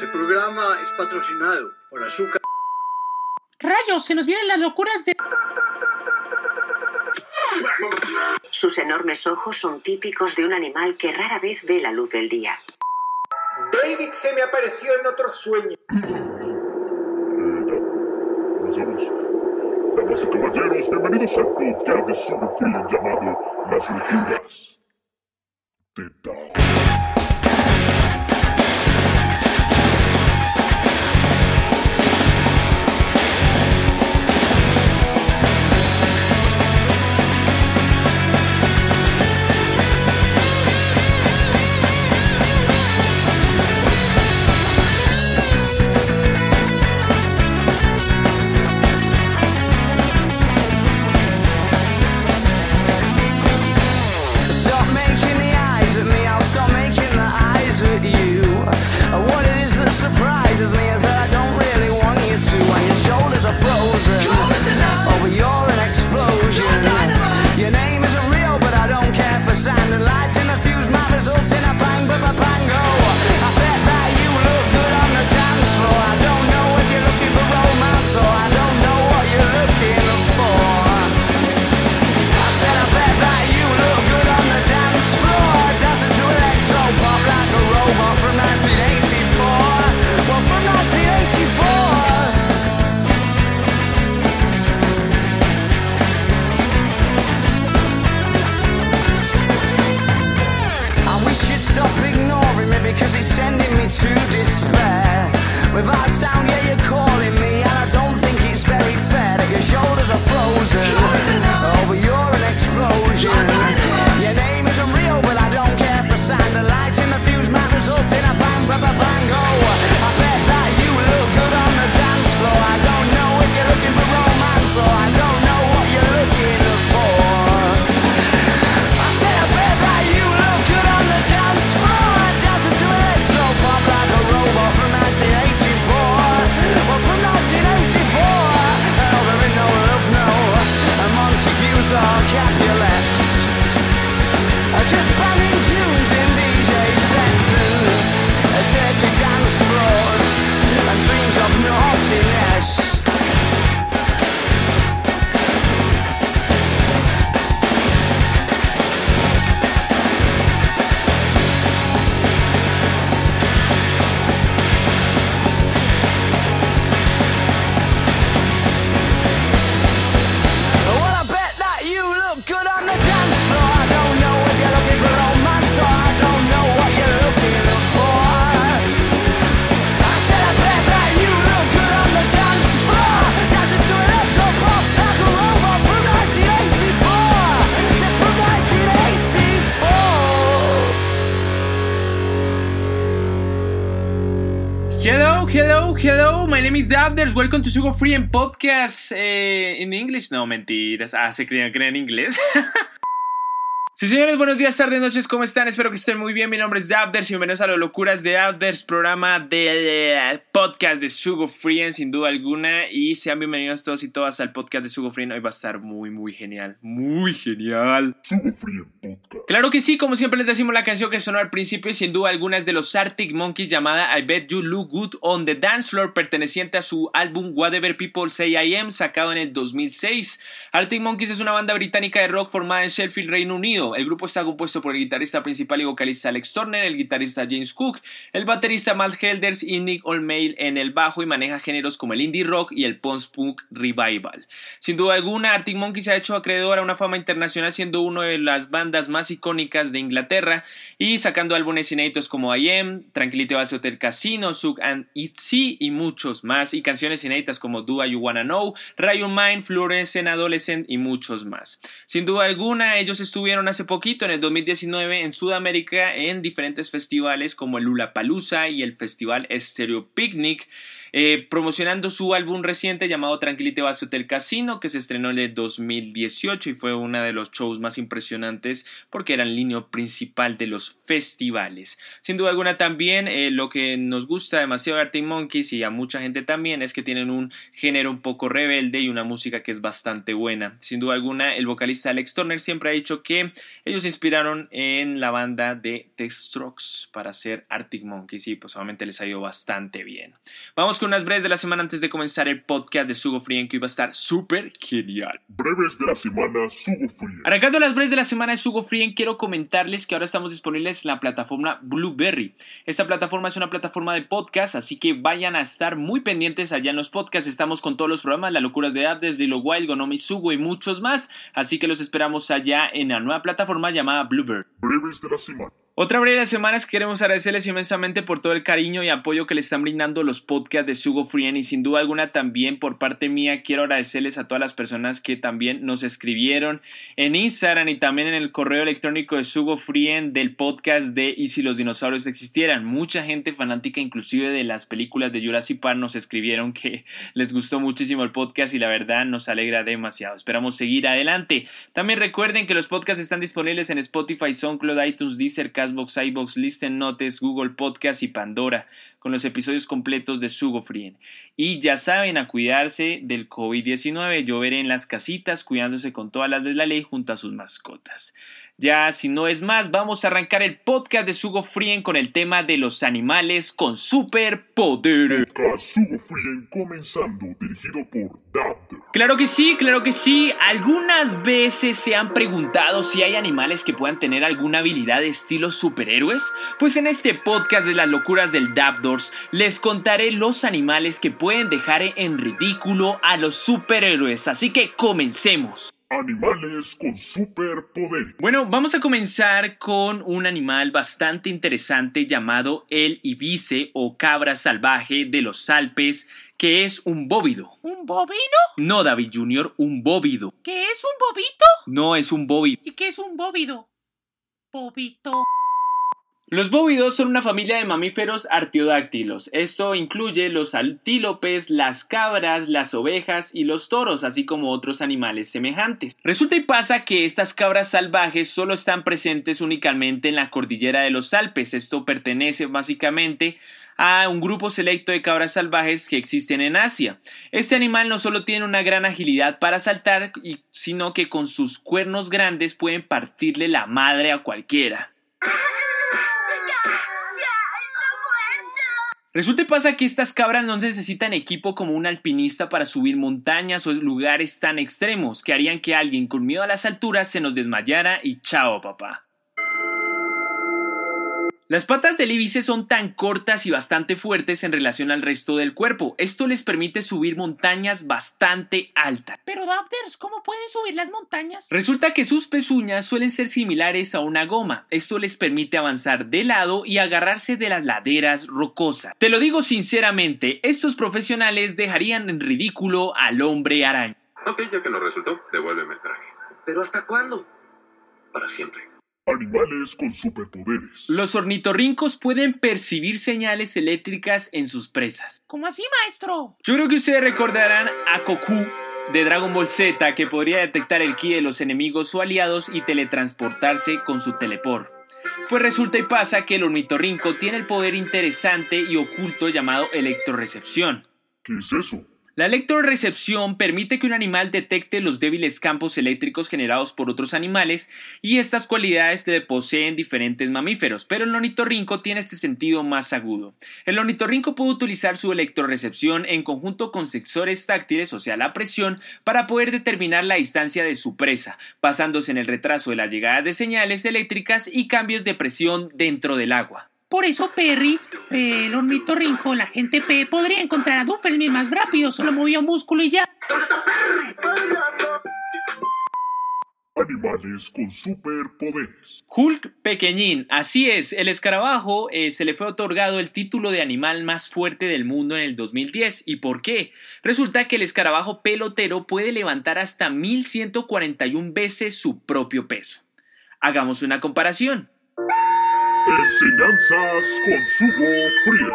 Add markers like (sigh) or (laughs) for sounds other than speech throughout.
Este programa es patrocinado por Azúcar. Rayos, se nos vienen las locuras de... Sus enormes ojos son típicos de un animal que rara vez ve la luz del día. David se me apareció en otro sueño. Damas y caballeros, bienvenidos al podcast de Freedom llamado Las Locuras de Hello, hello, hello. My name is Dabders. Welcome to Sugo Free and Podcast eh, in English. No, mentiras. Ah, se creían que era en inglés. (laughs) Sí, señores, buenos días, tardes, noches, ¿cómo están? Espero que estén muy bien. Mi nombre es Dabders y bienvenidos a las locuras de Dabders, programa del eh, podcast de Sugo Free, sin duda alguna. Y sean bienvenidos todos y todas al podcast de Sugo Free. Hoy va a estar muy, muy genial. Muy genial. Sugo Podcast. Claro que sí, como siempre les decimos la canción que sonó al principio sin duda alguna es de los Arctic Monkeys llamada I Bet You Look Good on the Dance Floor perteneciente a su álbum Whatever People Say I Am sacado en el 2006. Arctic Monkeys es una banda británica de rock formada en Sheffield, Reino Unido. El grupo está compuesto por el guitarrista principal y vocalista Alex Turner, el guitarrista James Cook, el baterista Matt Helders y Nick Olmail en el bajo y maneja géneros como el indie rock y el post-punk revival. Sin duda alguna, Arctic Monkeys se ha hecho acreedor a una fama internacional siendo una de las bandas más icónicas de Inglaterra y sacando álbumes inéditos como I Am, Tranquility Base Hotel Casino, Sug and Itzy y muchos más y canciones inéditas como Do You Wanna Know, Ryan Mind, Fluorescent Adolescent y muchos más. Sin duda alguna, ellos estuvieron hace poquito, en el 2019, en Sudamérica en diferentes festivales como el Lula Palusa y el Festival Stereo Picnic. Eh, promocionando su álbum reciente llamado Tranquility Base Hotel Casino, que se estrenó en el 2018 y fue uno de los shows más impresionantes porque era el línea principal de los festivales. Sin duda alguna también eh, lo que nos gusta demasiado de Arctic Monkeys y a mucha gente también es que tienen un género un poco rebelde y una música que es bastante buena. Sin duda alguna el vocalista Alex Turner siempre ha dicho que Ellos se inspiraron en la banda de The Strokes para hacer Arctic Monkeys y pues obviamente les ha ido bastante bien. Vamos con unas breves de la semana antes de comenzar el podcast de Sugo Free que iba a estar súper genial. Breves de la semana Sugo Free. Arrancando las breves de la semana de Sugo Free, quiero comentarles que ahora estamos disponibles en la plataforma Blueberry. Esta plataforma es una plataforma de podcast, así que vayan a estar muy pendientes allá en los podcasts. Estamos con todos los programas, Las Locuras de Apps, Lilo Wild, Gonomi Sugo y muchos más. Así que los esperamos allá en la nueva plataforma llamada Blueberry. Breves de la semana. Otra breve de semanas queremos agradecerles inmensamente por todo el cariño y apoyo que le están brindando los podcasts de Sugo Frien y sin duda alguna también por parte mía quiero agradecerles a todas las personas que también nos escribieron en Instagram y también en el correo electrónico de Sugo Frien del podcast de Y si los dinosaurios existieran. Mucha gente fanática inclusive de las películas de Jurassic Park nos escribieron que (laughs) les gustó muchísimo el podcast y la verdad nos alegra demasiado. Esperamos seguir adelante. También recuerden que los podcasts están disponibles en Spotify, SoundCloud, iTunes, Deezer, Castbox, iBox, Listen Notes, Google Podcast y Pandora, con los episodios completos de Sugo Frien. Y ya saben, a cuidarse del COVID-19, yo en las casitas cuidándose con todas las de la ley junto a sus mascotas. Ya, si no es más, vamos a arrancar el podcast de Sugo Frien con el tema de los animales con superpoderes. Sugo Free comenzando, dirigido por Dabder. Claro que sí, claro que sí. Algunas veces se han preguntado si hay animales que puedan tener alguna habilidad de estilo superhéroes. Pues en este podcast de las locuras del Dabdors les contaré los animales que pueden dejar en ridículo a los superhéroes. Así que comencemos. Animales con superpoderes. Bueno, vamos a comenzar con un animal bastante interesante llamado el ibice o cabra salvaje de los Alpes, que es un bóvido. ¿Un bovino? No, David Jr., un bóvido. ¿Qué es un bobito? No es un bóvido. ¿Y qué es un bóvido? Bobito. Los bóvidos son una familia de mamíferos artiodáctilos. Esto incluye los antílopes, las cabras, las ovejas y los toros, así como otros animales semejantes. Resulta y pasa que estas cabras salvajes solo están presentes únicamente en la cordillera de los Alpes. Esto pertenece básicamente a un grupo selecto de cabras salvajes que existen en Asia. Este animal no solo tiene una gran agilidad para saltar, sino que con sus cuernos grandes pueden partirle la madre a cualquiera. Resulta y pasa que estas cabras no necesitan equipo como un alpinista para subir montañas o lugares tan extremos que harían que alguien con miedo a las alturas se nos desmayara y chao papá. Las patas del ibice son tan cortas y bastante fuertes en relación al resto del cuerpo. Esto les permite subir montañas bastante altas. Pero Dabders, ¿cómo pueden subir las montañas? Resulta que sus pezuñas suelen ser similares a una goma. Esto les permite avanzar de lado y agarrarse de las laderas rocosas. Te lo digo sinceramente, estos profesionales dejarían en ridículo al hombre araña. Ok, ya que no resultó, devuélveme el traje. ¿Pero hasta cuándo? Para siempre. Animales con superpoderes. Los ornitorrincos pueden percibir señales eléctricas en sus presas. ¿Cómo así, maestro? Yo creo que ustedes recordarán a Goku de Dragon Ball Z que podría detectar el ki de los enemigos o aliados y teletransportarse con su teleport. Pues resulta y pasa que el ornitorrinco tiene el poder interesante y oculto llamado electrorecepción. ¿Qué es eso? La electrorecepción permite que un animal detecte los débiles campos eléctricos generados por otros animales y estas cualidades que poseen diferentes mamíferos, pero el ornitorrinco tiene este sentido más agudo. El ornitorrinco puede utilizar su electrorecepción en conjunto con sensores táctiles, o sea, la presión, para poder determinar la distancia de su presa, basándose en el retraso de la llegada de señales eléctricas y cambios de presión dentro del agua. Por eso Perry, eh, el ornitorrinco, la gente P, podría encontrar a Duffermin más rápido, solo movía un músculo y ya. Animales con superpoderes. Hulk pequeñín, así es, el escarabajo eh, se le fue otorgado el título de animal más fuerte del mundo en el 2010. ¿Y por qué? Resulta que el escarabajo pelotero puede levantar hasta 1141 veces su propio peso. Hagamos una comparación. Enseñanzas con Free.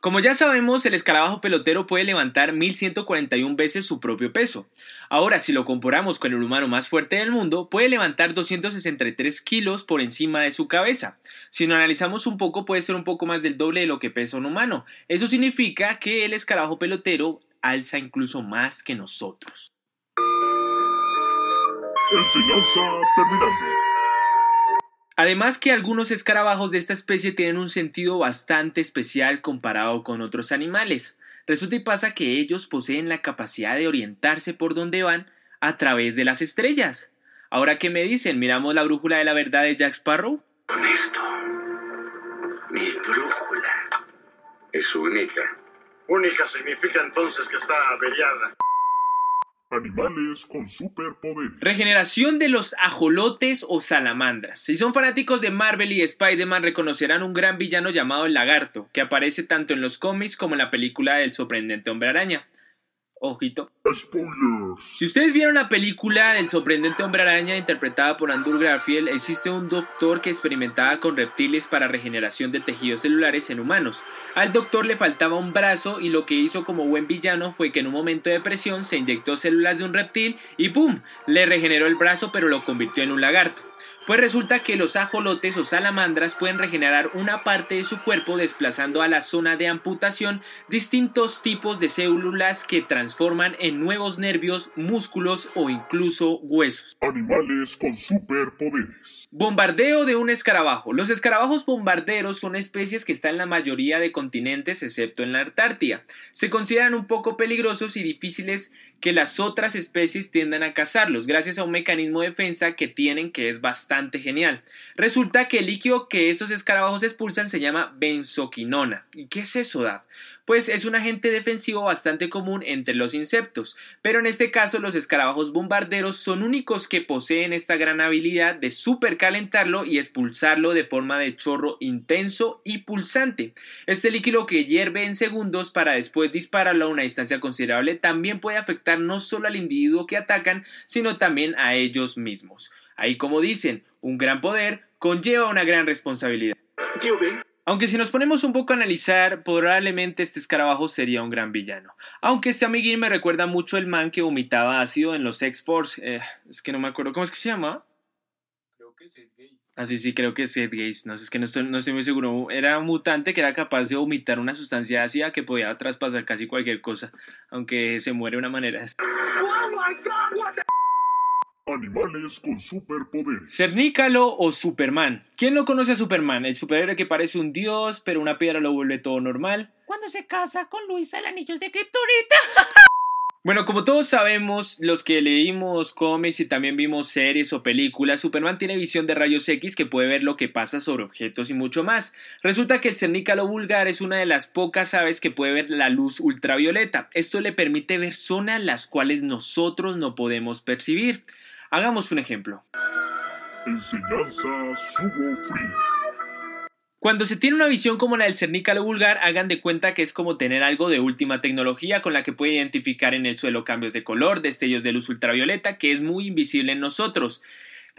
Como ya sabemos, el escarabajo pelotero puede levantar 1141 veces su propio peso. Ahora, si lo comparamos con el humano más fuerte del mundo, puede levantar 263 kilos por encima de su cabeza. Si lo analizamos un poco, puede ser un poco más del doble de lo que pesa un humano. Eso significa que el escarabajo pelotero alza incluso más que nosotros. Enseñanza terminando. Además que algunos escarabajos de esta especie tienen un sentido bastante especial comparado con otros animales. Resulta y pasa que ellos poseen la capacidad de orientarse por donde van a través de las estrellas. Ahora que me dicen, miramos la brújula de la verdad de Jack Sparrow. Honesto. Mi brújula es única. Única significa entonces que está averiada. Animales con superpoderes. Regeneración de los ajolotes o salamandras. Si son fanáticos de Marvel y Spider-Man reconocerán un gran villano llamado el lagarto, que aparece tanto en los cómics como en la película del sorprendente hombre araña. Ojito. Spoilers. Si ustedes vieron la película del sorprendente hombre araña interpretada por Andrew Garfield, existe un doctor que experimentaba con reptiles para regeneración de tejidos celulares en humanos. Al doctor le faltaba un brazo y lo que hizo como buen villano fue que en un momento de presión se inyectó células de un reptil y ¡pum! le regeneró el brazo pero lo convirtió en un lagarto. Pues resulta que los ajolotes o salamandras pueden regenerar una parte de su cuerpo desplazando a la zona de amputación distintos tipos de células que transforman en nuevos nervios, músculos o incluso huesos. Animales con superpoderes. Bombardeo de un escarabajo. Los escarabajos bombarderos son especies que están en la mayoría de continentes excepto en la Antártida. Se consideran un poco peligrosos y difíciles que las otras especies tiendan a cazarlos gracias a un mecanismo de defensa que tienen que es bastante genial. Resulta que el líquido que estos escarabajos expulsan se llama benzoquinona. ¿Y qué es eso, Dad? Pues es un agente defensivo bastante común entre los insectos, pero en este caso los escarabajos bombarderos son únicos que poseen esta gran habilidad de supercalentarlo y expulsarlo de forma de chorro intenso y pulsante. Este líquido que hierve en segundos para después dispararlo a una distancia considerable también puede afectar no solo al individuo que atacan, sino también a ellos mismos. Ahí como dicen, un gran poder conlleva una gran responsabilidad. Aunque si nos ponemos un poco a analizar, probablemente este escarabajo sería un gran villano. Aunque este amiguín me recuerda mucho el man que vomitaba ácido en los X-Force. Eh, es que no me acuerdo, ¿cómo es que se llama? Creo que es gay. Ah, sí, sí, creo que es Seth Gaze. No sé, es que no estoy, no estoy muy seguro. Era un mutante que era capaz de vomitar una sustancia ácida que podía traspasar casi cualquier cosa, aunque se muere de una manera. Animales con superpoderes. Cernícalo o Superman. ¿Quién no conoce a Superman? El superhéroe que parece un dios, pero una piedra lo vuelve todo normal. Cuando se casa con Luisa, el anillo es de Kryptonita. (laughs) Bueno, como todos sabemos, los que leímos cómics y también vimos series o películas, Superman tiene visión de rayos X que puede ver lo que pasa sobre objetos y mucho más. Resulta que el cernícalo vulgar es una de las pocas aves que puede ver la luz ultravioleta. Esto le permite ver zonas las cuales nosotros no podemos percibir. Hagamos un ejemplo. Enseñanza subo. Cuando se tiene una visión como la del cernícalo vulgar, hagan de cuenta que es como tener algo de última tecnología con la que puede identificar en el suelo cambios de color, destellos de luz ultravioleta, que es muy invisible en nosotros.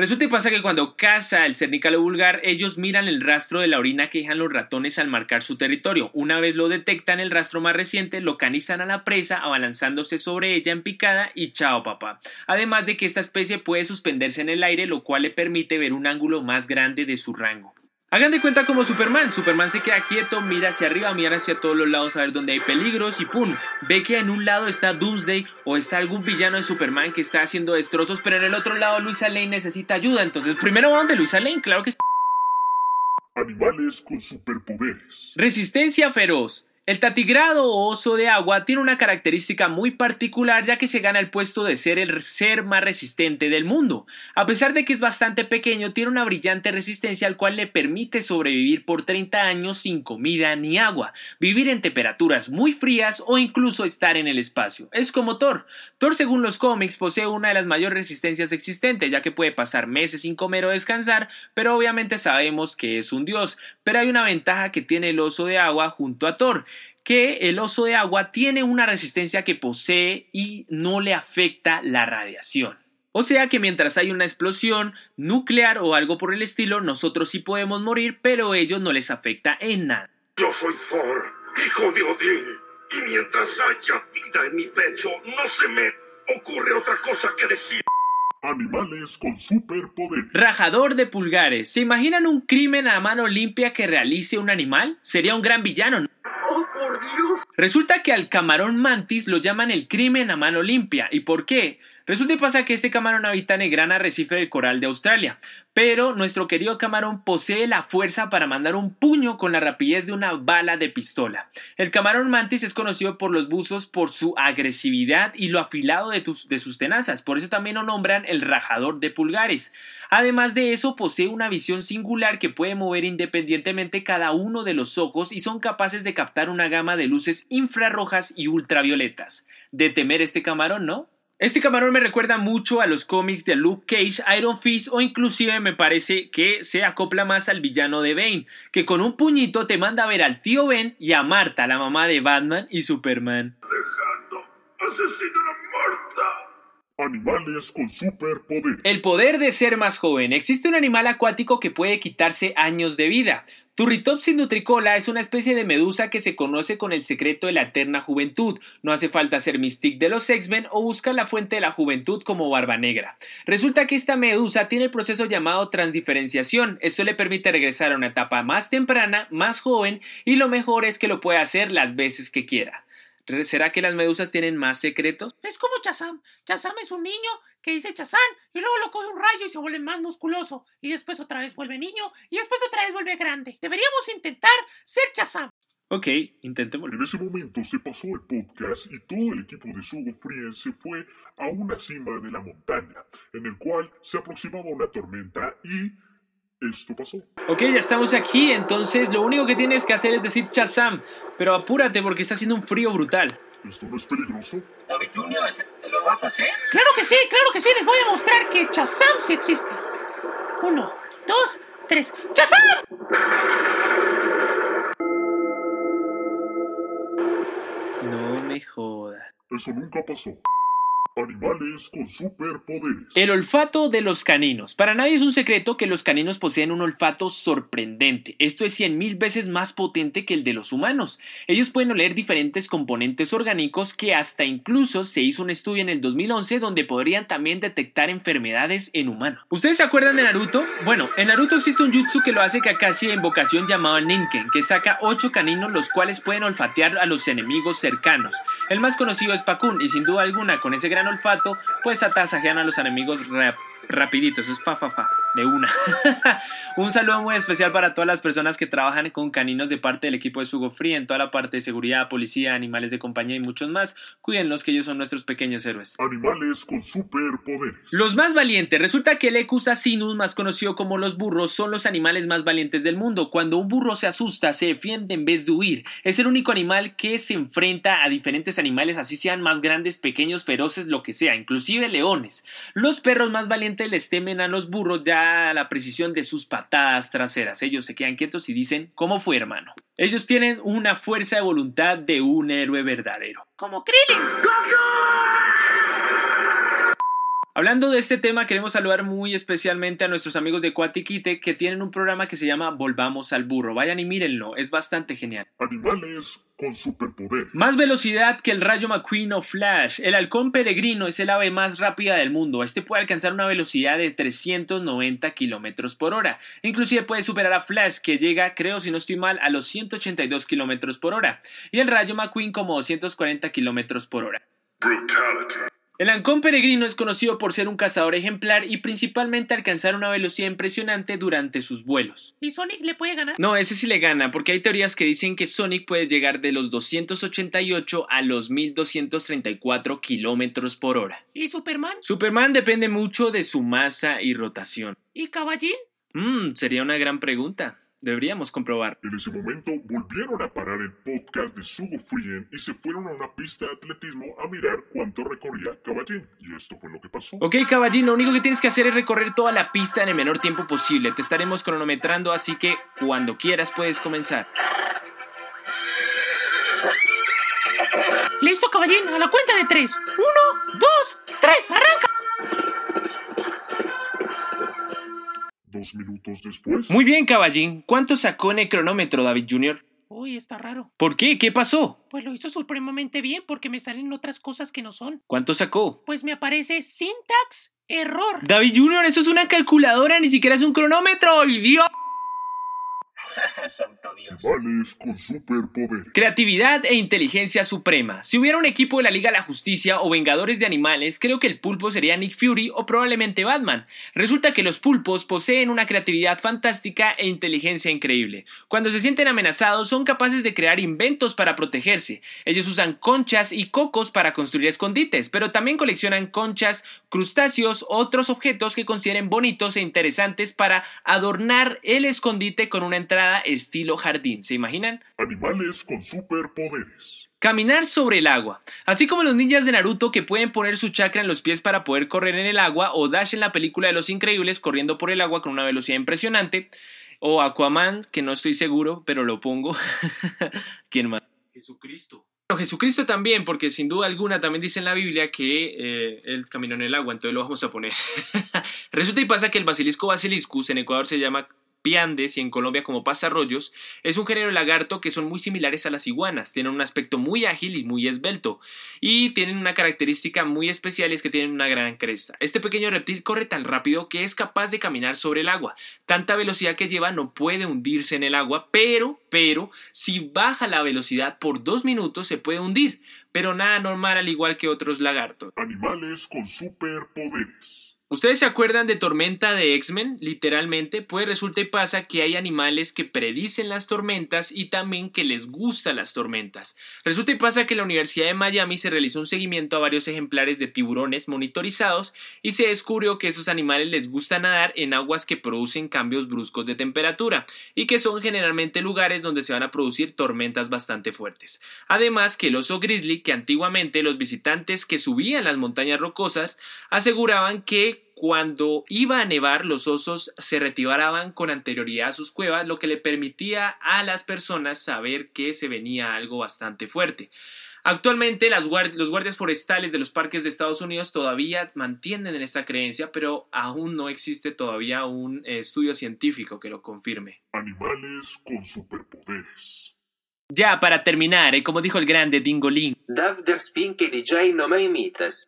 Resulta y pasa que cuando caza el cernícalo vulgar, ellos miran el rastro de la orina que dejan los ratones al marcar su territorio. Una vez lo detectan, el rastro más reciente, localizan a la presa abalanzándose sobre ella en picada y chao papá. Además de que esta especie puede suspenderse en el aire, lo cual le permite ver un ángulo más grande de su rango. Hagan de cuenta como Superman. Superman se queda quieto, mira hacia arriba, mira hacia todos los lados a ver dónde hay peligros y ¡pum! Ve que en un lado está Doomsday o está algún villano de Superman que está haciendo destrozos, pero en el otro lado Luisa Lane necesita ayuda. Entonces, primero va donde Luisa Lane, claro que sí. Animales con superpoderes. Resistencia feroz. El tatigrado o oso de agua tiene una característica muy particular ya que se gana el puesto de ser el ser más resistente del mundo. A pesar de que es bastante pequeño, tiene una brillante resistencia al cual le permite sobrevivir por 30 años sin comida ni agua, vivir en temperaturas muy frías o incluso estar en el espacio. Es como Thor. Thor según los cómics posee una de las mayores resistencias existentes ya que puede pasar meses sin comer o descansar, pero obviamente sabemos que es un dios. Pero hay una ventaja que tiene el oso de agua junto a Thor que el oso de agua tiene una resistencia que posee y no le afecta la radiación. O sea que mientras hay una explosión nuclear o algo por el estilo, nosotros sí podemos morir, pero ellos no les afecta en nada. Yo soy Thor, hijo de Odín. Y mientras haya vida en mi pecho, no se me ocurre otra cosa que decir. Animales con superpoderes. Rajador de pulgares. ¿Se imaginan un crimen a mano limpia que realice un animal? Sería un gran villano. ¿no? ¡Oh, por Dios! Resulta que al camarón mantis lo llaman el crimen a mano limpia. ¿Y por qué? Resulta y pasa que este camarón habita en el gran arrecife del coral de Australia, pero nuestro querido camarón posee la fuerza para mandar un puño con la rapidez de una bala de pistola. El camarón mantis es conocido por los buzos por su agresividad y lo afilado de, de sus tenazas, por eso también lo nombran el rajador de pulgares. Además de eso, posee una visión singular que puede mover independientemente cada uno de los ojos y son capaces de captar una gama de luces infrarrojas y ultravioletas. De temer este camarón, ¿no? Este camarón me recuerda mucho a los cómics de Luke Cage, Iron Fist o inclusive me parece que se acopla más al villano de Bane, que con un puñito te manda a ver al tío Ben y a Marta, la mamá de Batman y Superman. Dejando. Asesinan a Marta. Animales con superpoderes. El poder de ser más joven. Existe un animal acuático que puede quitarse años de vida. Turritopsis nutricola es una especie de medusa que se conoce con el secreto de la eterna juventud. No hace falta ser mystique de los X-Men o buscar la fuente de la juventud como Barba Negra. Resulta que esta medusa tiene el proceso llamado transdiferenciación. Esto le permite regresar a una etapa más temprana, más joven y lo mejor es que lo puede hacer las veces que quiera. ¿Será que las medusas tienen más secretos? Es como Chazam. Chazam es un niño que dice Chazán y luego lo coge un rayo y se vuelve más musculoso y después otra vez vuelve niño y después otra vez vuelve grande. Deberíamos intentar ser Chazam. Ok, intentémoslo. En ese momento se pasó el podcast y todo el equipo de Sugo Frien se fue a una cima de la montaña, en el cual se aproximaba una tormenta y esto pasó. Ok, ya estamos aquí, entonces lo único que tienes que hacer es decir Chazam, pero apúrate porque está haciendo un frío brutal. ¿Esto no es peligroso? David Junior, ¿lo vas a hacer? Claro que sí, claro que sí, les voy a mostrar que Chazam sí existe. Uno, dos, tres. ¡Chazam! No me jodas. Eso nunca pasó. Animales con superpoderes. El olfato de los caninos. Para nadie es un secreto que los caninos poseen un olfato sorprendente. Esto es cien mil veces más potente que el de los humanos. Ellos pueden oler diferentes componentes orgánicos que hasta incluso se hizo un estudio en el 2011 donde podrían también detectar enfermedades en humanos. ¿Ustedes se acuerdan de Naruto? Bueno, en Naruto existe un jutsu que lo hace Kakashi en invocación llamado Ninken, que saca ocho caninos los cuales pueden olfatear a los enemigos cercanos. El más conocido es Pakun y sin duda alguna con ese gran olfato, pues atasajean a los enemigos rap rapidito, eso es fa fa de una. (laughs) un saludo muy especial para todas las personas que trabajan con caninos de parte del equipo de Sugo Free en toda la parte de seguridad, policía, animales de compañía y muchos más. Cuídenlos que ellos son nuestros pequeños héroes. Animales con superpoderes. Los más valientes. Resulta que el Ecus asinus, más conocido como los burros, son los animales más valientes del mundo. Cuando un burro se asusta, se defiende en vez de huir. Es el único animal que se enfrenta a diferentes animales, así sean más grandes, pequeños, feroces, lo que sea, inclusive leones. Los perros más valientes les temen a los burros ya a la precisión de sus patadas traseras. Ellos se quedan quietos y dicen, ¿cómo fue hermano? Ellos tienen una fuerza de voluntad de un héroe verdadero. Como Krillin. Hablando de este tema, queremos saludar muy especialmente a nuestros amigos de Cuatiquite que tienen un programa que se llama Volvamos al Burro. Vayan y mírenlo, es bastante genial. Animales con superpoder. Más velocidad que el rayo McQueen o Flash. El halcón peregrino es el ave más rápida del mundo. Este puede alcanzar una velocidad de 390 kilómetros por hora. Inclusive puede superar a Flash, que llega, creo si no estoy mal, a los 182 kilómetros por hora. Y el rayo McQueen como 240 kilómetros por hora. Brutality. El halcón peregrino es conocido por ser un cazador ejemplar y principalmente alcanzar una velocidad impresionante durante sus vuelos. ¿Y Sonic le puede ganar? No, ese sí le gana, porque hay teorías que dicen que Sonic puede llegar de los 288 a los 1234 kilómetros por hora. ¿Y Superman? Superman depende mucho de su masa y rotación. ¿Y Caballín? Mmm, sería una gran pregunta. Deberíamos comprobar. En ese momento volvieron a parar el podcast de Sugo Frien y se fueron a una pista de atletismo a mirar cuánto recorría Caballín. Y esto fue lo que pasó. Ok, Caballín, lo único que tienes que hacer es recorrer toda la pista en el menor tiempo posible. Te estaremos cronometrando, así que cuando quieras puedes comenzar. Listo, Caballín, a la cuenta de tres. Uno, dos, tres, arranca. Dos minutos después. Muy bien, Caballín. ¿Cuánto sacó en el cronómetro, David Jr.? Uy, está raro. ¿Por qué? ¿Qué pasó? Pues lo hizo supremamente bien porque me salen otras cosas que no son. ¿Cuánto sacó? Pues me aparece syntax error. David Jr., eso es una calculadora, ni siquiera es un cronómetro, idiota. (laughs) Santo Dios. Animales con. Creatividad e inteligencia suprema. Si hubiera un equipo de la Liga de la Justicia o Vengadores de Animales, creo que el pulpo sería Nick Fury o probablemente Batman. Resulta que los pulpos poseen una creatividad fantástica e inteligencia increíble. Cuando se sienten amenazados son capaces de crear inventos para protegerse. Ellos usan conchas y cocos para construir escondites, pero también coleccionan conchas, crustáceos, otros objetos que consideren bonitos e interesantes para adornar el escondite con una entrada estilo jardín. ¿Se imaginan? Animales con superpoderes. Caminar sobre el agua. Así como los ninjas de Naruto que pueden poner su chakra en los pies para poder correr en el agua, o Dash en la película de Los Increíbles corriendo por el agua con una velocidad impresionante, o Aquaman, que no estoy seguro, pero lo pongo. (laughs) ¿Quién más? Jesucristo. Bueno, Jesucristo también, porque sin duda alguna también dice en la Biblia que eh, él caminó en el agua, entonces lo vamos a poner. (laughs) Resulta y pasa que el basilisco basiliscus en Ecuador se llama piandes y en Colombia como pasarrollos, es un género de lagarto que son muy similares a las iguanas, tienen un aspecto muy ágil y muy esbelto, y tienen una característica muy especial es que tienen una gran cresta. Este pequeño reptil corre tan rápido que es capaz de caminar sobre el agua, tanta velocidad que lleva no puede hundirse en el agua, pero, pero, si baja la velocidad por dos minutos se puede hundir, pero nada normal al igual que otros lagartos. Animales con superpoderes. ¿Ustedes se acuerdan de Tormenta de X-Men? Literalmente, pues resulta y pasa que hay animales que predicen las tormentas y también que les gustan las tormentas. Resulta y pasa que la Universidad de Miami se realizó un seguimiento a varios ejemplares de tiburones monitorizados y se descubrió que esos animales les gusta nadar en aguas que producen cambios bruscos de temperatura y que son generalmente lugares donde se van a producir tormentas bastante fuertes. Además que el oso grizzly, que antiguamente los visitantes que subían las montañas rocosas aseguraban que cuando iba a nevar, los osos se retiraban con anterioridad a sus cuevas, lo que le permitía a las personas saber que se venía algo bastante fuerte. Actualmente los guardias forestales de los parques de Estados Unidos todavía mantienen esta creencia, pero aún no existe todavía un eh, estudio científico que lo confirme. Animales con superpoderes. Ya, para terminar, eh, como dijo el grande Dingolín. Dav der que DJ no me imitas.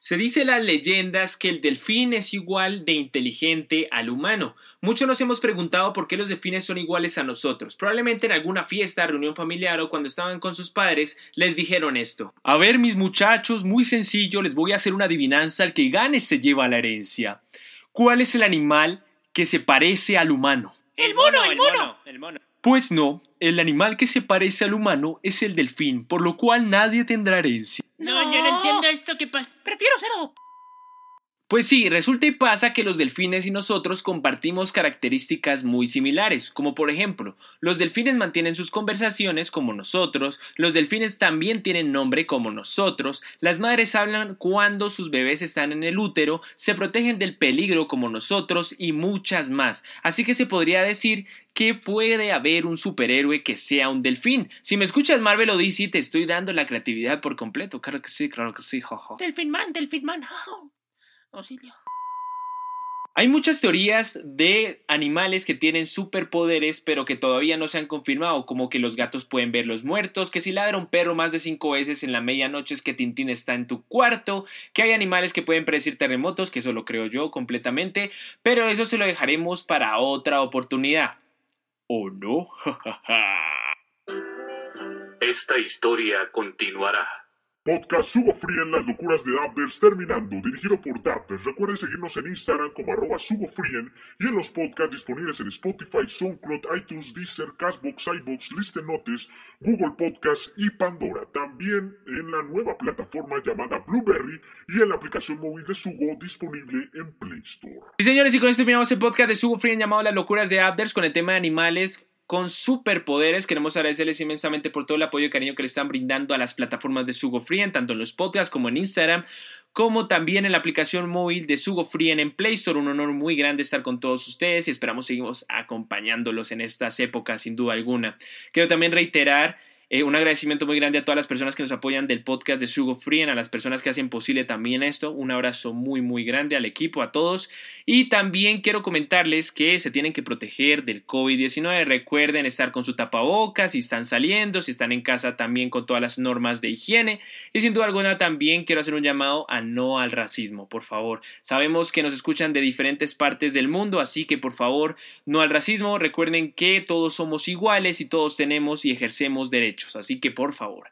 Se dice en las leyendas que el delfín es igual de inteligente al humano. Muchos nos hemos preguntado por qué los delfines son iguales a nosotros. Probablemente en alguna fiesta, reunión familiar o cuando estaban con sus padres les dijeron esto. A ver mis muchachos, muy sencillo, les voy a hacer una adivinanza, el que gane se lleva la herencia. ¿Cuál es el animal que se parece al humano? El mono, el mono. El mono. Pues no, el animal que se parece al humano es el delfín, por lo cual nadie tendrá herencia. No, yo no entiendo esto que pasa. Prefiero ser adoptado. Pues sí, resulta y pasa que los delfines y nosotros compartimos características muy similares, como por ejemplo, los delfines mantienen sus conversaciones como nosotros, los delfines también tienen nombre como nosotros, las madres hablan cuando sus bebés están en el útero, se protegen del peligro como nosotros y muchas más. Así que se podría decir que puede haber un superhéroe que sea un delfín. Si me escuchas Marvel o DC, te estoy dando la creatividad por completo. Claro que sí, claro que sí, jojo. Delfinman, Delfinman, oh. Auxilio. Hay muchas teorías de animales que tienen superpoderes, pero que todavía no se han confirmado, como que los gatos pueden ver los muertos, que si ladra un perro más de cinco veces en la medianoche es que Tintín está en tu cuarto, que hay animales que pueden predecir terremotos, que eso lo creo yo completamente, pero eso se lo dejaremos para otra oportunidad. ¿O no? (laughs) Esta historia continuará. Podcast Sugo Free en las locuras de Dabders terminando, dirigido por Dabders. Recuerden seguirnos en Instagram como arroba SugoFrien y en los podcasts disponibles en Spotify, SoundCloud, iTunes, Deezer, Castbox, iBox, Listen Notes, Google Podcasts y Pandora. También en la nueva plataforma llamada Blueberry y en la aplicación móvil de Sugo disponible en Play Store. Sí, señores, y con esto terminamos el podcast de Sugo llamado Las locuras de Abders con el tema de animales con superpoderes. Queremos agradecerles inmensamente por todo el apoyo y cariño que le están brindando a las plataformas de Sugo Free, tanto en los podcasts como en Instagram, como también en la aplicación móvil de Sugo Free en Play Store. Un honor muy grande estar con todos ustedes y esperamos seguimos acompañándolos en estas épocas, sin duda alguna. Quiero también reiterar Eh, un agradecimiento muy grande a todas las personas que nos apoyan del podcast de Sugo Frien, a las personas que hacen posible también esto. Un abrazo muy, muy grande al equipo, a todos. Y también quiero comentarles que se tienen que proteger del COVID-19. Recuerden estar con su tapabocas si están saliendo, si están en casa también con todas las normas de higiene. Y sin duda alguna también quiero hacer un llamado a no al racismo, por favor. Sabemos que nos escuchan de diferentes partes del mundo, así que por favor, no al racismo. Recuerden que todos somos iguales y todos tenemos y ejercemos así que por favor.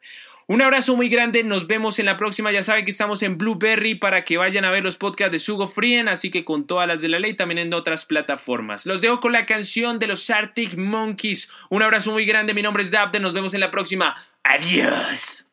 Un abrazo muy grande, nos vemos en la próxima. Ya saben que estamos en Blueberry para que vayan a ver los podcasts de Sugo Frien, así que con todas las de la ley también en otras plataformas. Los dejo con la canción de los Arctic Monkeys. Un abrazo muy grande, mi nombre es Dabde, nos vemos en la próxima. Adiós.